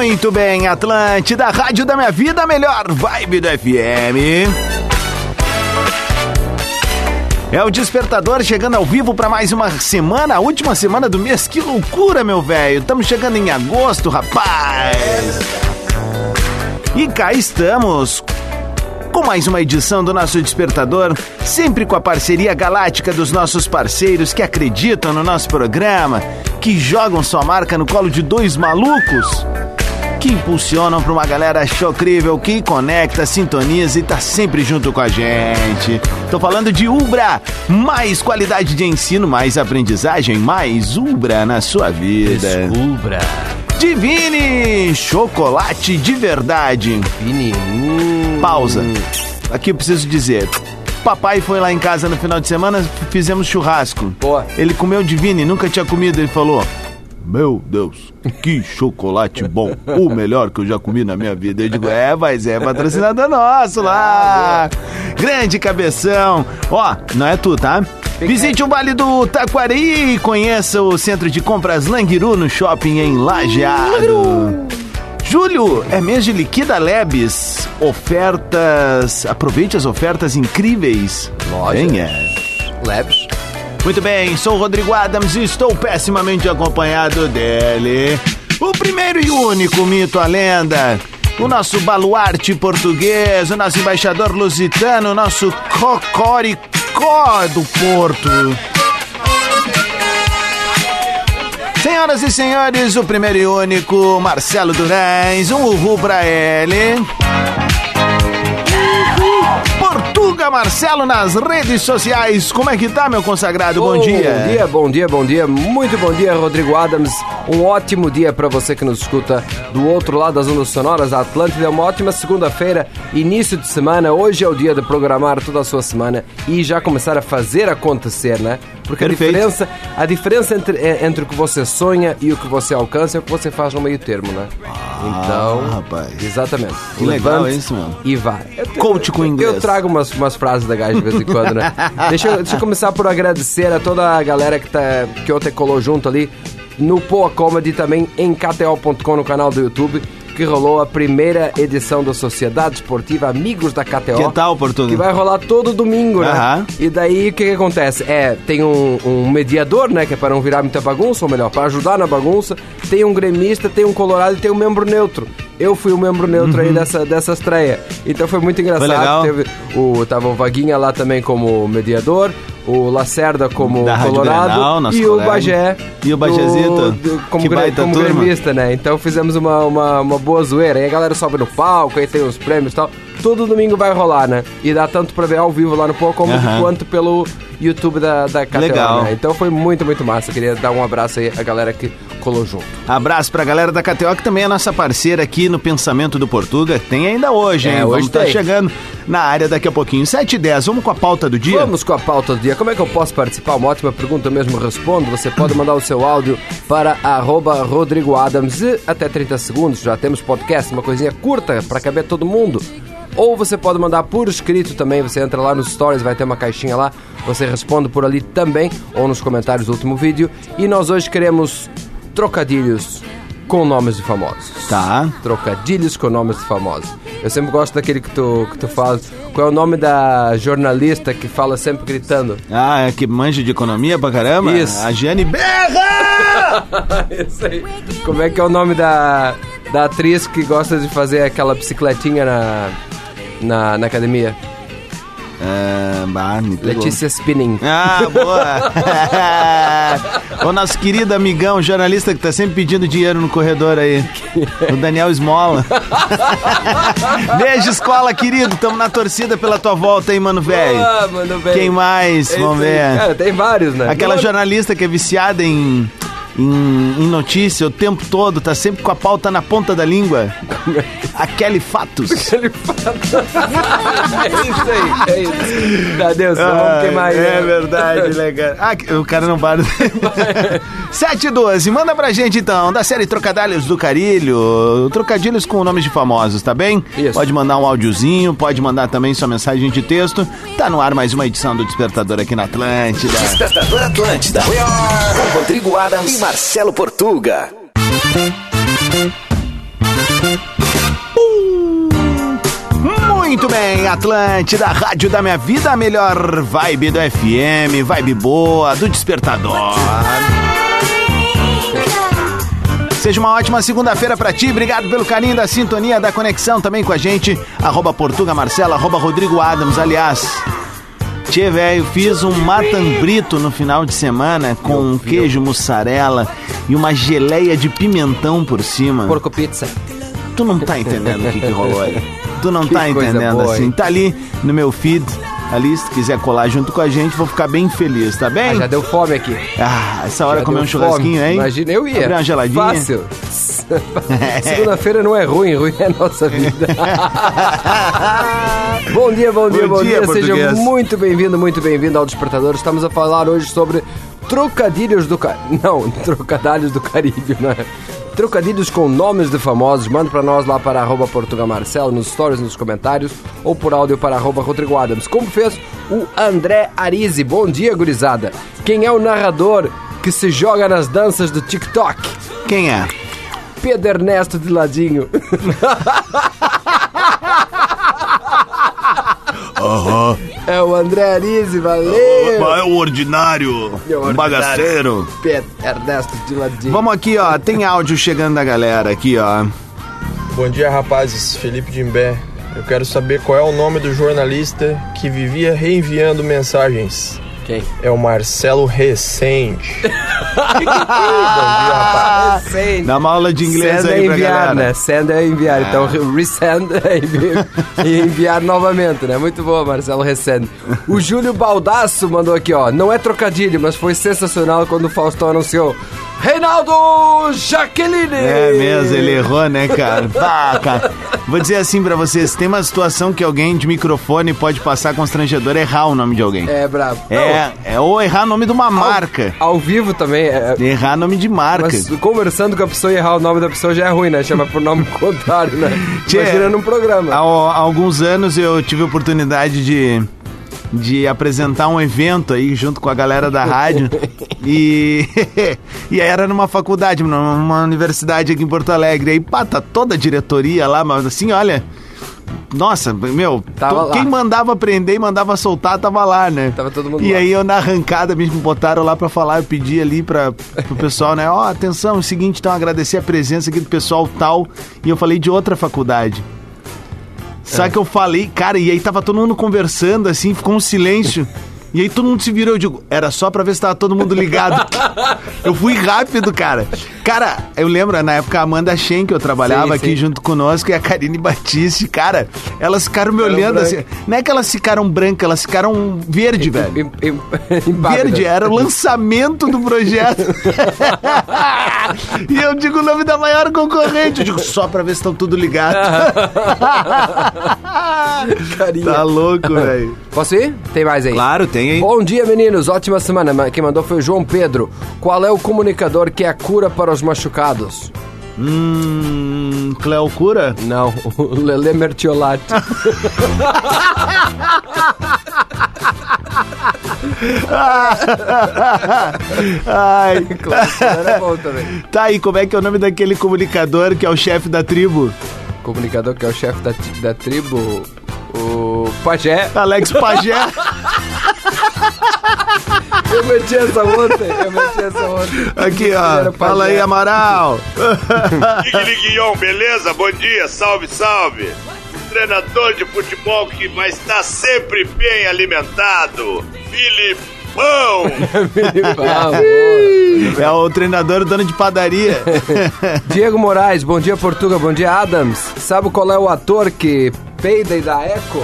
Muito bem, Atlântida, Rádio da Minha Vida, melhor vibe do FM. É o Despertador chegando ao vivo para mais uma semana, a última semana do mês. Que loucura, meu velho. Estamos chegando em agosto, rapaz. E cá estamos com mais uma edição do nosso Despertador, sempre com a parceria galáctica dos nossos parceiros que acreditam no nosso programa, que jogam sua marca no colo de dois malucos que impulsionam para uma galera chocrível que conecta, sintoniza e tá sempre junto com a gente. Tô falando de Ubra, mais qualidade de ensino, mais aprendizagem, mais Ubra na sua vida. Ubra. Divine, chocolate de verdade. Divine. Pausa. Aqui eu preciso dizer. Papai foi lá em casa no final de semana, fizemos churrasco. Boa. Ele comeu Divine, nunca tinha comido, ele falou: meu Deus, que chocolate bom. O melhor que eu já comi na minha vida. Eu digo, é, mas é patrocinador nosso lá. Grande cabeção. Ó, não é tu, tá? Visite o Vale do Taquari e conheça o centro de compras Languiru no shopping em Lajeado. Julho é mês de Liquida Lebes. Ofertas. Aproveite as ofertas incríveis. Loja. Quem é? Muito bem, sou o Rodrigo Adams e estou pessimamente acompanhado dele. O primeiro e único mito, a lenda. O nosso baluarte português, o nosso embaixador lusitano, o nosso cocoricó do Porto. Senhoras e senhores, o primeiro e único, Marcelo Durães, um uhul pra ele. Portuga Marcelo nas redes sociais. Como é que tá, meu consagrado? Bom, bom dia. Bom dia, bom dia, bom dia. Muito bom dia, Rodrigo Adams. Um ótimo dia para você que nos escuta do outro lado das ondas sonoras. A Atlântida é uma ótima segunda-feira, início de semana. Hoje é o dia de programar toda a sua semana e já começar a fazer acontecer, né? Porque Perfeito. a diferença, a diferença entre, entre o que você sonha e o que você alcança é o que você faz no meio termo, né? Então, Ah, rapaz. exatamente. Que legal Levante isso, mano. E vai. Coach com inglês. Eu trago umas, umas frases da gaja de vez em quando, né? deixa, eu, deixa eu começar por agradecer a toda a galera que, tá, que ontem colou junto ali no Poa Comedy, também em KTO.com no canal do YouTube, que rolou a primeira edição da Sociedade Esportiva Amigos da KTO. Que tal, Portuga? Que vai rolar todo domingo, né? Aham. E daí o que, que acontece? É, tem um, um mediador, né? Que é para não virar muita bagunça, ou melhor, para ajudar na bagunça. Tem um gremista, tem um colorado e tem um membro neutro. Eu fui o membro neutro aí dessa, dessa estreia. Então foi muito engraçado. Uhum. legal. Teve o, tava o Vaguinha lá também como mediador, o Lacerda como Da colorado Grenal, e o Bagé. E o Bagézito. do- do- como, Que gre- como gremista, né? Então fizemos uma, uma, uma boa zoeira. Aí a galera sobe no palco, aí tem os prêmios e tal. Todo domingo vai rolar, né? E dá tanto pra ver ao vivo lá no Poa Comedy Aham. quanto pelo YouTube da, da KTO, Legal. né? Então foi muito, muito massa. Queria dar um abraço aí à galera que colou junto. Abraço pra galera da KTO, que também é nossa parceira aqui no Pensamento do Portuga. Tem ainda hoje, hein? É, hoje Vamos estar tem. chegando na área daqui a pouquinho. 7 e 10, vamos com a pauta do dia? Vamos com a pauta do dia. Como é que eu posso participar? Uma ótima pergunta, eu mesmo respondo. Você pode mandar o seu áudio para arroba Rodrigo Adams e até 30 segundos. Já temos podcast, uma coisinha curta para caber todo mundo. Ou você pode mandar por escrito também. Você entra lá nos stories, vai ter uma caixinha lá. Você responde por ali também, ou nos comentários do último vídeo. E nós hoje queremos trocadilhos com nomes de famosos. Tá. Trocadilhos com nomes de famosos. Eu sempre gosto daquele que tu, que tu fala. Qual é o nome da jornalista que fala sempre gritando? Ah, é que manja de economia pra caramba? Isso. A Giane Berra! Isso aí. Como é que é o nome da, da atriz que gosta de fazer aquela bicicletinha na, na, na academia? Ah, bah. Letícia Spinning. Ah, boa! o nosso querido amigão, jornalista que tá sempre pedindo dinheiro no corredor aí. O Daniel Esmola. Beijo, escola, querido. Tamo na torcida pela tua volta aí, mano, velho. Ah, mano, velho. Quem mais? É Vamos ver. Cara, tem vários, né? Aquela jornalista que é viciada em, em, em notícia o tempo todo, tá sempre com a pauta na ponta da língua. A Kelly Fatos. Ele fala. é isso aí, é isso. Adeus, Ah, vamos queimar é né? verdade, legal. Ah, que- o cara não para. 7 e 12, manda pra gente então, da série Trocadilhos do Carilho. Trocadilhos com nomes de famosos, tá bem? Isso. Pode mandar um áudiozinho, pode mandar também sua mensagem de texto. Tá no ar mais uma edição do Despertador aqui na Atlântida. Despertador Atlântida. Com Rodrigo Adams e Marcelo Portuga. Muito bem, Atlântida, Rádio da Minha Vida, a melhor vibe do FM, vibe boa, do Despertador. Seja uma ótima segunda-feira pra ti, obrigado pelo carinho da sintonia, da conexão também com a gente, arroba Portuga Marcela, arroba Rodrigo Adams, aliás... Tchê, velho, fiz um matambrito no final de semana com um queijo mussarela e uma geleia de pimentão por cima. Porco pizza. Tu não tá entendendo o que, que rolou aí. Tu não Que tá entendendo boa, assim. hein? Tá ali no meu feed. Ali, se tu quiser colar junto com a gente, vou ficar bem feliz, tá Ah, bem? já deu fome aqui. Ah, essa hora Já comer um churrasquinho, fome. hein? Imagina, eu ia. Abrir uma geladinha. Fácil. Segunda-feira não é ruim, ruim é a nossa vida. bom dia, bom dia, Bom bom, dia, dia. Seja muito bem-vindo, muito bem-vindo ao Despertador. Estamos a falar hoje sobre trocadilhos do Caribe. Não, trocadilhos do Caribe, né? Trocadilhos com nomes de famosos. Manda pra nós lá para arroba Portuga Marcelo, nos stories, nos comentários, ou por áudio para arroba Rodrigo Adams. Como fez o André Arizi. Bom dia, gurizada. Quem é o narrador que se joga nas danças do TikTok? Quem é? Pedro Ernesto de ladinho. Aham. É o André Arizi, valeu! É o ordinário. É o ordinário. Bagaceiro. Pedro Ernesto de ladinho. Vamos aqui, ó. Tem áudio chegando da galera aqui, ó. Bom dia, rapazes. Felipe Dimbé. Eu quero saber qual é o nome do jornalista que vivia reenviando mensagens. Quem? É o Marcelo Recende. Bom dia, rapaz. Send. Dá uma aula de inglês Send aí é pra enviar, galera. né? Send é enviar. Então, resend é enviar, e enviar novamente, né? Muito boa, Marcelo Resend. O Júlio Baldasso mandou aqui, ó. Não é trocadilho, mas foi sensacional quando o Faustão anunciou Reinaldo Jaqueline! É mesmo, ele errou, né, cara? Pá, cara. Vou dizer assim pra vocês: tem uma situação que alguém de microfone pode passar constrangedor errar o nome de alguém. É brabo. É, é ou errar nome de uma marca. Ao, ao vivo também, é, Errar nome de marca. Mas conversando com a pessoa e errar o nome da pessoa já é ruim, né? Chama por nome contrário, né? Tchê, Imagina num programa. Há, há alguns anos eu tive a oportunidade de, de apresentar um evento aí junto com a galera da rádio. e, e aí era numa faculdade, numa universidade aqui em Porto Alegre. Aí, pá, tá toda a diretoria lá, mas assim, olha. Nossa, meu, to- quem mandava prender e mandava soltar tava lá, né? Tava todo mundo E lá. aí eu na arrancada me botaram lá pra falar, eu pedi ali pra, pro pessoal, né? Ó, atenção, é o seguinte, então agradecer a presença aqui do pessoal tal. E eu falei de outra faculdade. Só É. que eu falei, cara, e aí tava todo mundo conversando assim, ficou um silêncio. E aí todo mundo se virou, eu digo, era só pra ver se tava todo mundo ligado. eu fui rápido, cara. Cara, eu lembro, na época a Amanda Shen, que eu trabalhava Sim, aqui sim. junto conosco, e a Karine Batiste, cara, elas ficaram me olhando brancas. assim. Não é que elas ficaram brancas, elas ficaram verde, velho. Verde, era o lançamento do projeto. e eu digo o nome da maior concorrente. Eu digo só pra ver se estão tudo ligado. Tá louco, velho. Posso ir? Tem mais aí. Claro, tem, hein? Bom dia, meninos. Ótima semana. Ma- Quem mandou foi o João Pedro. Qual é o comunicador que é a cura para os machucados? Hum. Cleo Cura? Não, o Lele Mertiolati. Ai. claro, era bom também. Tá aí, como é que é o nome daquele comunicador que é o chefe da tribo? Comunicador que é o chefe da, da tribo, o Pajé. Alex Pajé. Eu meti essa ontem, eu meti essa ontem. Aqui, ó. Fala aí. Amaral. Liguilhão, beleza? Bom dia, salve, salve. treinador de futebol que vai estar sempre bem alimentado. Filipão! É o treinador dono de padaria. Diego Moraes, bom dia Portuga, bom dia Adams. Sabe qual é o ator que peida e dá eco?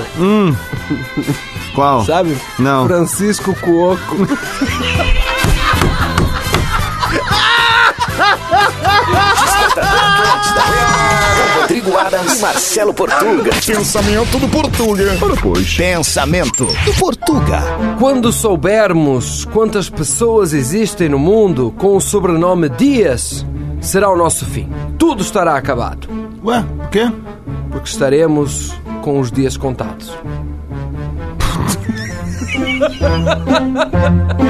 Qual? Sabe? Não. Francisco Cuoco. Rodrigo Adams e Marcelo Portuga. Pensamento do Portuga. Ora, pois. Pensamento do Portuga. Quando soubermos quantas pessoas existem no mundo com o sobrenome Dias, será o nosso fim. Tudo estará acabado, Ué, o quê? porque estaremos com os dias contados.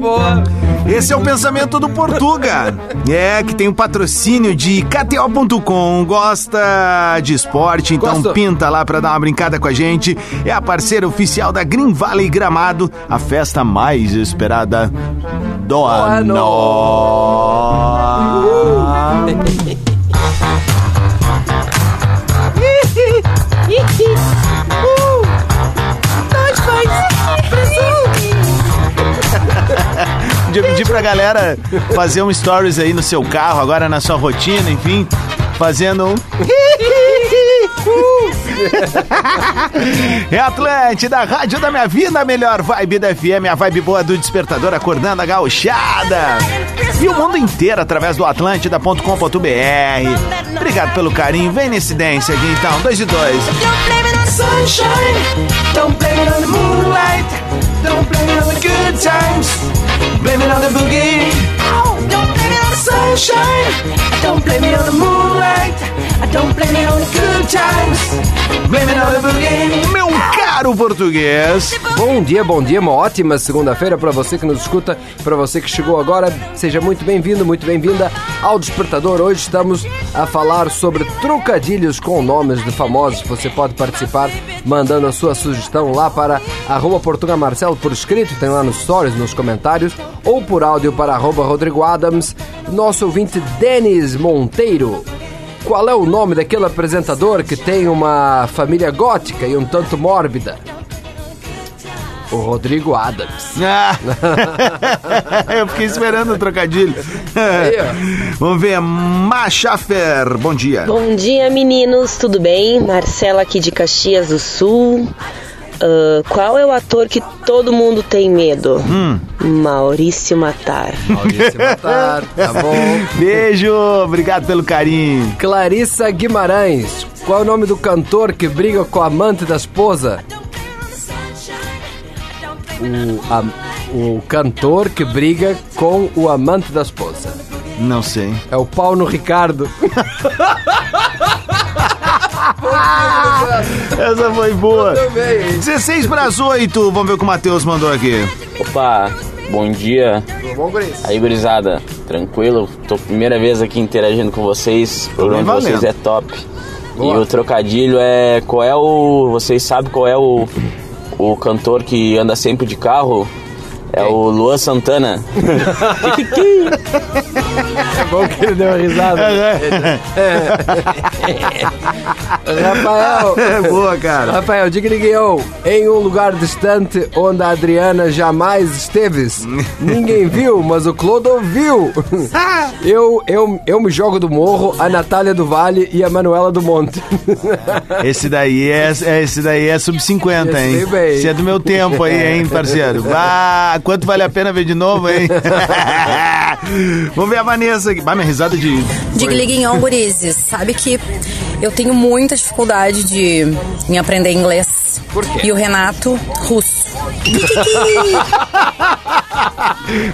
Tá. Esse é o pensamento do Portuga. É, que tem o patrocínio de KTO.com. Gosta de esporte? Então Gosto. pinta lá pra dar uma brincada com a gente. É a parceira oficial da Green Valley Gramado, a festa mais esperada do ano. Podia pedir pra galera fazer um stories aí no seu carro, agora na sua rotina, enfim, fazendo um. É Atlântida, rádio da minha vida, a melhor vibe da FM, a vibe boa do despertador acordando a gauchada. E o mundo inteiro através do atlântida.com.br. Obrigado pelo carinho, vem nesse dance aqui então, dois e dois. Don't blame it on the sunshine. Don't blame it on the moonlight. Don't blame it on the good times. Blame it on the boogie. Don't blame it on the sunshine. Don't blame it on the moonlight. The boogie. Meu caro português. Bom dia, bom dia, uma ótima segunda-feira para você que nos escuta, para você que chegou agora, seja muito bem-vindo, muito bem-vinda ao Despertador. Hoje estamos a falar sobre trocadilhos com nomes de famosos. Você pode participar mandando a sua sugestão lá para arroba por escrito, tem lá nos stories, nos comentários, ou por áudio para arroba Rodrigo Adams. Nosso ouvinte Denis Monteiro. Qual é o nome daquele apresentador que tem uma família gótica e um tanto mórbida? O Rodrigo Adams. Ah. Eu fiquei esperando o trocadilho. Vamos ver, Machafer, bom dia. Bom dia, meninos, tudo bem? Marcela aqui de Caxias do Sul. Ah, qual é o ator que todo mundo tem medo? Maurício Matar. Maurício Matar, tá bom. Beijo, obrigado pelo carinho. Clarissa Guimarães. Qual é o nome do cantor que briga com a amante da esposa? O, a- o cantor que briga com o amante da esposa. Não sei. É o Paulo Ricardo. Essa foi boa. bem. 16 para as 8. Vamos ver o que o Matheus mandou aqui. Opa, bom dia. Bom, Guris. Aí, gurizada, tranquilo? Tô primeira vez aqui interagindo com vocês. O programa de vocês é top. Boa. E o trocadilho é. Qual é o. Vocês sabem qual é o, o cantor que anda sempre de carro? É o Luan Santana. É bom que ele deu uma risada. Rafael. É boa, cara. Rafael, diga guião. Em um lugar distante onde a Adriana jamais esteves. Ninguém viu, mas o Clodo viu. Eu, eu, eu me jogo do morro, a Natália do Vale e a Manuela do Monte. Esse daí é, é- esse daí é sub 50, hein? Esse é do meu tempo aí, hein, parceiro? Ah, quanto vale a pena ver de novo, hein? Vamos ver a Vanessa. Vai, minha risada de. Diga liguinhão, gurizes. Sabe que eu tenho muita dificuldade de, em aprender inglês. Por quê? E o Renato, russo.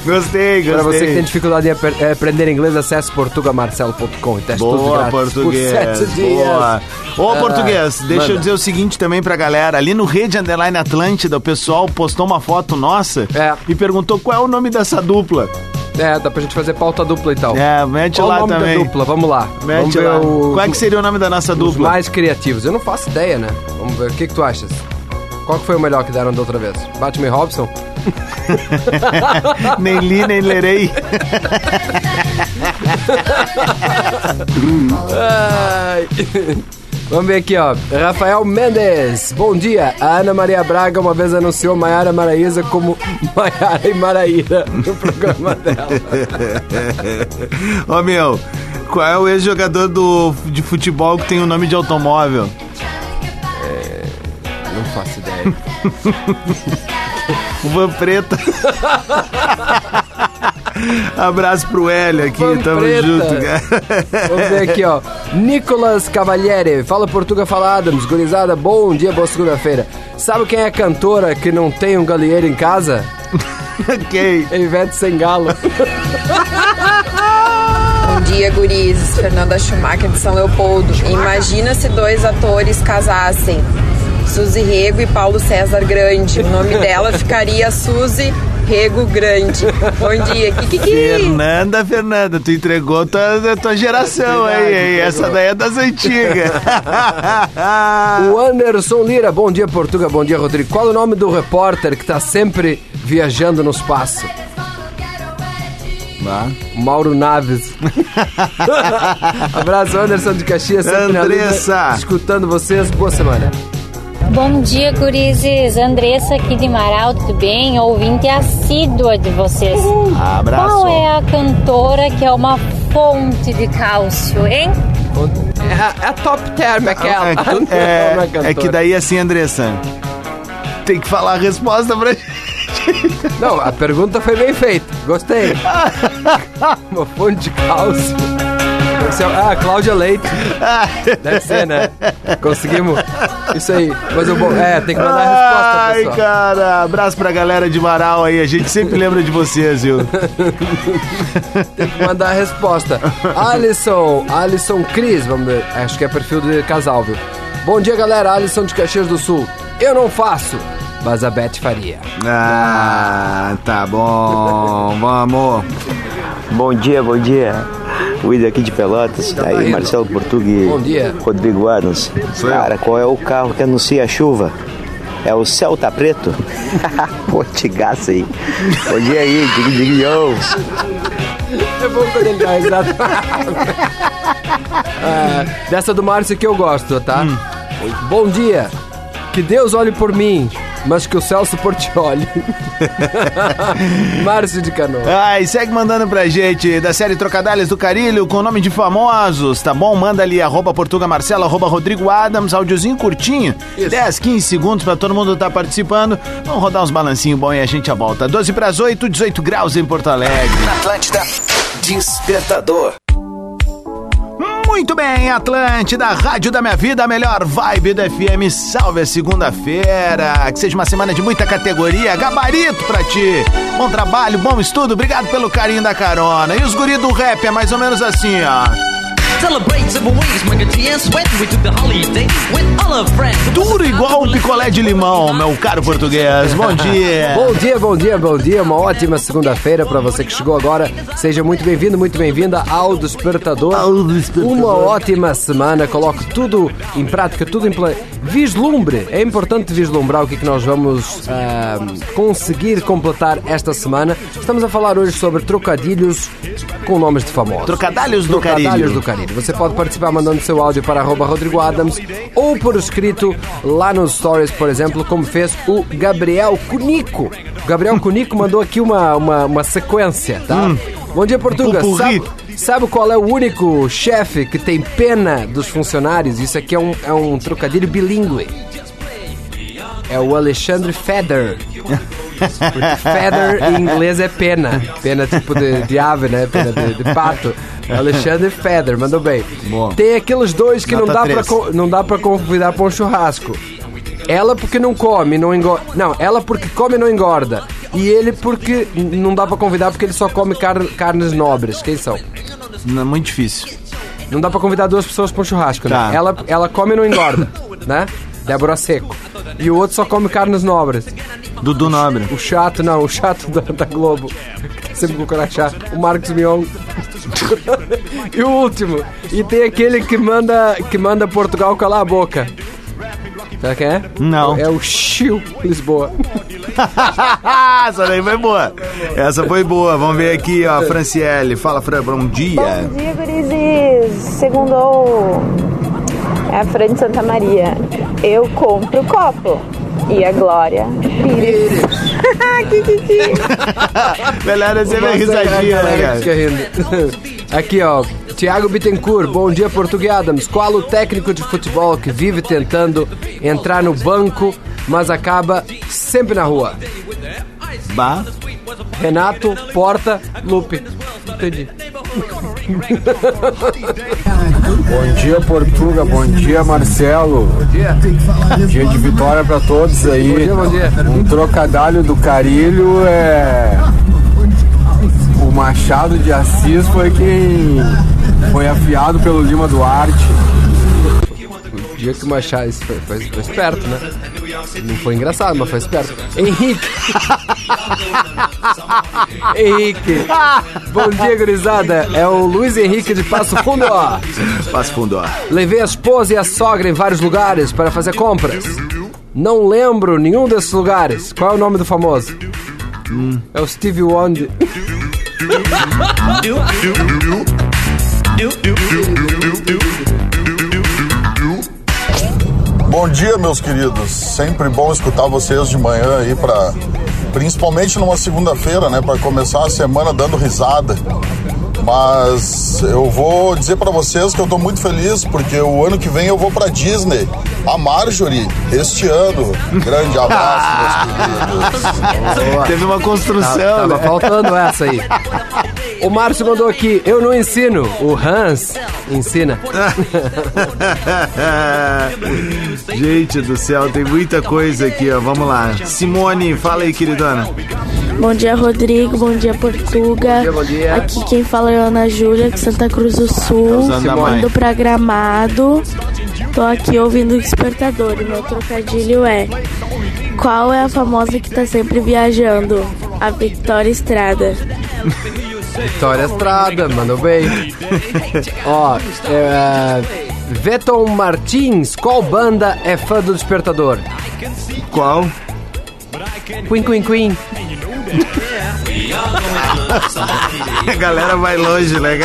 Gostei, gostei. Para você que tem dificuldade em apre- eh, aprender inglês, acesse portugamarcelo.com e teste tudo Boa, grátis português. por sete dias. Boa. Ô, Ah, português, deixa eu manda. dizer o seguinte também pra galera. Ali no Rede Underline Atlântida, o pessoal postou uma foto nossa É. e perguntou qual é o nome dessa dupla. É, dá pra gente fazer pauta dupla e tal. É, mete Qual lá o nome também. da dupla? Vamos lá. Vamos Mete ver lá. o- Qual é que seria o nome da nossa os dupla? mais criativos. Eu não faço ideia, né? Vamos ver. O que, que tu achas? Qual que foi o melhor que deram da outra vez? Batman e Robson? nem li, nem lerei. Ai. Vamos ver aqui, ó. Rafael Mendes. Bom dia. A Ana Maria Braga uma vez anunciou Maiara Maraíza como Maiara e Maraíra no programa dela. Ô meu, qual é o ex-jogador do, de futebol que tem o nome de automóvel? Não faço ideia. Van Preta. Abraço pro Hélio aqui, Van tamo Preta. junto, cara. Vamos ver aqui, ó. Nicolas Cavalieri. Fala Portuga, fala Adams. Gurizada, bom dia, boa segunda-feira. Sabe quem é a cantora que não tem um galinheiro em casa? Quem? É Ivete Sengalo. Bom dia, gurizes. Fernanda Schumacher de São Leopoldo. Imagina se dois atores casassem. Suzy Rego e Paulo César Grande. O nome dela ficaria Suzy Rego Grande. Bom dia. Kikiki. Fernanda, Fernanda, tu entregou tua, tua geração aí, hein? Essa daí é das antigas. O Anderson Lira. Bom dia, Portuga. Bom dia, Rodrigo. Qual o nome do repórter que tá sempre viajando no espaço? Mauro Naves. Abraço, Anderson de Caxias. Sempre na Andressa. escutando vocês. Boa semana. Bom dia, gurizes. Andressa aqui de Marau, tudo bem? Ouvinte assídua de vocês. Abraço. Qual é a cantora que é uma fonte de cálcio, hein? É a, é a top term aquela. É, é, é que daí assim, Andressa, tem que falar a resposta pra gente. Não, a pergunta foi bem feita. Gostei. Uma fonte de cálcio. Ser- Ah, Cláudia Leite. Deve ser, né? Conseguimos. Isso aí. Mas eu vou. É, tem que mandar a resposta, Ai, pessoal. cara, abraço pra galera de Marau aí, a gente sempre lembra de vocês, viu? Tem que mandar a resposta. Alisson, Alisson Cris, vamos ver. Acho que é perfil de casal, viu? Bom dia, galera. Alisson de Caxias do Sul. Eu não faço, mas a Beth faria. Ah, tá bom, vamos. Bom dia, bom dia. Ida aqui de Pelotas, Tá aí. Marcelo dia. Rodrigo Adams. Cara, qual é o carro que anuncia a chuva? É o Celta Preto? Pô, tigaça aí. Bom dia aí, dig dig. É bom quando ele dá risada. Ah, dessa do Márcio que eu gosto, tá? Hum. Bom dia. Que Deus olhe por mim, mas que o Celso Portioli. Márcio de Canoa. Ai, segue mandando pra gente da série Trocadalhos do Carilho com o nome de famosos, tá bom? Manda ali, arroba Portuga Marcelo, arroba Rodrigo Adams, áudiozinho curtinho, 10, 15 segundos pra todo mundo tá participando. Vamos rodar uns balancinhos bons e a gente já volta. 12 pras 8, 18 graus em Porto Alegre. Atlântida, Despertador. Muito bem, Atlântida, Rádio da Minha Vida, a melhor vibe do FM. Salve a segunda-feira. Que seja uma semana de muita categoria, gabarito pra ti. Bom trabalho, bom estudo, obrigado pelo carinho da carona. E os guri do rap é mais ou menos assim, ó. Celebrate several ways, make a tea and sweat. We took the holiday with all our friends. Duro igual um picolé de limão, meu caro português. Bom dia. Bom dia, bom dia, bom dia. Uma ótima segunda-feira pra você que chegou agora. Seja muito bem-vindo, muito bem-vinda ao Despertador. Uma ótima semana. Coloque tudo em prática, tudo em plano. Vislumbre. É importante vislumbrar o que, é que nós vamos ah, conseguir completar esta semana. Estamos a falar hoje sobre trocadilhos com nomes de famosos. Trocadalhos do Trocadalhos Carilho. do Você pode participar mandando seu áudio para arroba Rodrigo Adams ou por escrito lá nos stories, por exemplo, como fez o Gabriel Cunico. O Gabriel Cunico mandou aqui uma, uma, uma sequência, tá? Bom dia, Portuga. Pupurri. Sabe, sabe qual é o único chefe que tem pena dos funcionários? Isso aqui é um, é um trocadilho bilíngue. É o Alexandre Feder. Porque feather em inglês é pena. Pena tipo de, de ave, né? Pena de, de pato. Alexandre Feder, mandou bem. Tem aqueles dois que não dá, pra, três. não dá pra convidar pra um churrasco. Ela porque não come, não engorda. Não, ela porque come e não engorda. E ele porque não dá pra convidar porque ele só come car- carnes nobres. Quem são? Não, é muito difícil. Não dá pra convidar duas pessoas pra um churrasco, Tá. né? Ela, ela come e não engorda, né? Débora Seco. E o outro só come carnes nobres. Dudu Nobre. O chato, não, o chato da, da Globo. Sempre com o crachá. O Marcos Mion. e o último. E tem aquele que manda, que manda Portugal calar a boca. Sabe quem é? Não. É o Chiu Lisboa. Essa daí foi boa. Essa foi boa. Vamos ver aqui, ó, Franciele. Fala, Fran, bom dia. Bom dia, gurizes. Segundou. É a Fran de Santa Maria. Eu compro o copo. E a Glória Pires. Melhor é sempre risadinha, né, cara? Fica rindo. Aqui, ó. Tiago Bittencourt, bom dia, Português Adams. Qual o técnico de futebol que vive tentando entrar no banco, mas acaba sempre na rua? Bah. Renato, Porta, Lupe. Entendi. Bom dia, Portuga. Bom dia, Marcelo. Bom dia. Dia de vitória pra todos aí. Bom dia, bom dia. Um trocadalho do Carilho é. O Machado de Assis foi quem foi afiado pelo Lima Duarte. O dia que o Machado foi, foi, foi esperto, né? Não foi engraçado, mas foi esperto. Henrique. Henrique. Bom dia, gurizada. É o Luiz Henrique de Passo Fundo, ó. Passo Fundo, ó. Levei a esposa e a sogra em vários lugares para fazer compras. Não lembro nenhum desses lugares. Qual é o nome do famoso? É o Steve Wonder. Bom dia, meus queridos. Sempre bom escutar vocês de manhã aí para principalmente numa segunda-feira, né, para começar a semana dando risada. Mas eu vou dizer para vocês que eu tô muito feliz porque o ano que vem eu vou para Disney. A Marjorie este ano. Grande abraço, meus queridos. Teve uma construção, Tava, tava né? faltando essa aí. O Márcio mandou aqui, eu não ensino, o Hans ensina. Gente do céu, tem muita coisa aqui, ó. Vamos lá. Simone, fala aí, queridona. Bom dia, Rodrigo. Bom dia, Portuga. Bom dia, bom dia. Aqui quem fala é a Ana Júlia, de Santa Cruz do Sul. Indo pra Gramado. Tô aqui ouvindo o despertador. E meu trocadilho é: Qual é a famosa que tá sempre viajando? A Victoria Estrada. Vitória Estrada, mandou bem. Ó, é, Veton Martins, qual banda é fã do Despertador? Qual? Queen Queen Queen. A galera vai longe, né?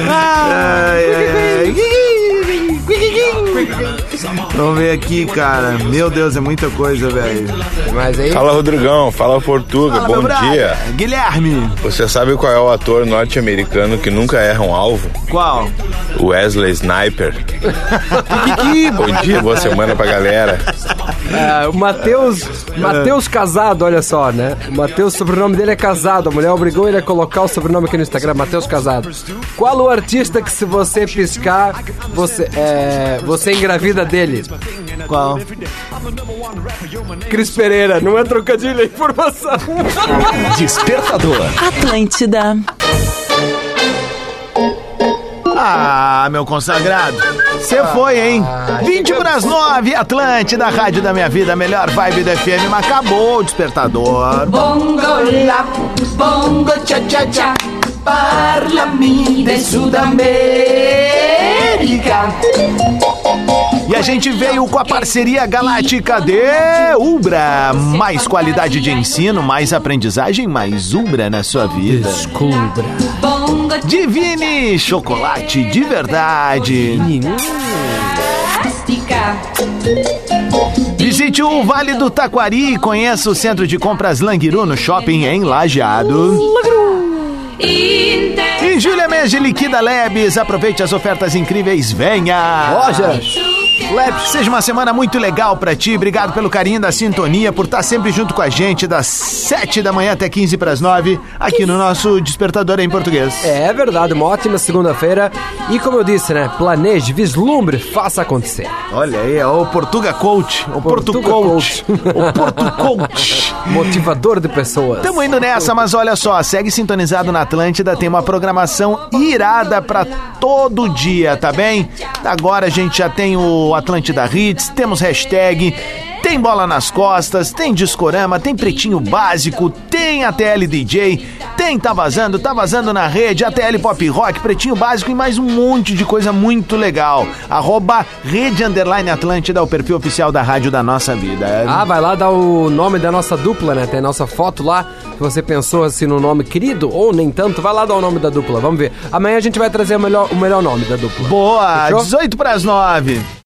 Ai, ai, ai. Vamos ver aqui, cara. Meu Deus, é muita coisa, velho. Mas aí. Fala Rodrigão, fala Portuga, Fala, bom dia. Guilherme. Você sabe qual é o ator norte-americano que nunca erra um alvo? Qual? Wesley Sniper. bom dia, boa semana pra galera. É, o Matheus, Matheus Casado, olha só, né? O Matheus, o sobrenome dele é Casado. A mulher obrigou ele a colocar o sobrenome aqui no Instagram, Matheus Casado. Qual o artista que se você piscar, você, é, você engravida dele? Qual? Cris Pereira, não é trocadilho, é informação. Despertador. Atlântida. Ah, meu consagrado. Você foi, hein? 20 para as 9, Atlântida, Rádio da Minha Vida, melhor vibe da FM, mas acabou o despertador. Bongo la, bongo cha cha cha, parlami de Sudamérica. A gente veio com a parceria galáctica de Ubra. Mais qualidade de ensino, mais aprendizagem, mais Ubra na sua vida. Descubra. Divine chocolate de verdade. Visite o Vale do Taquari e conheça o centro de compras Languiru no shopping em Lajeado. E Júlia Menge Liquida Lebes, aproveite as ofertas incríveis, venha! Lojas Lebes, seja uma semana muito legal pra ti, obrigado pelo carinho da sintonia, por estar sempre junto com a gente, das 7 da manhã até 15 para as 9, aqui no nosso Despertador em Português. É verdade, uma ótima segunda-feira. E como eu disse, né? Planeje, vislumbre, faça acontecer. Olha aí, é o Portuga Coach, o Portu Portuga Coach, o Portu Coach. Motivador de pessoas. Tamo indo nessa, mas olha só, segue sintonizado na Atlântida, tem uma programação irada pra todo dia, tá bem? Agora a gente já tem o Atlântida Hits, temos hashtag, tem bola nas costas, tem discorama, tem pretinho básico, tem a TL DJ, Tem Tá Vazando, Tá Vazando na rede, ATL Pop Rock, Pretinho Básico e mais um monte de coisa muito legal. Arroba Rede Underline Atlântida, o perfil oficial da Rádio da Nossa Vida. Ah, vai lá dar o nome da nossa dupla, né? Tem a nossa foto lá. Se você pensou assim no nome querido ou nem tanto, vai lá dar o nome da dupla. Vamos ver. Amanhã a gente vai trazer o melhor, o melhor nome da dupla. Boa, Fechou? 18 para as 9.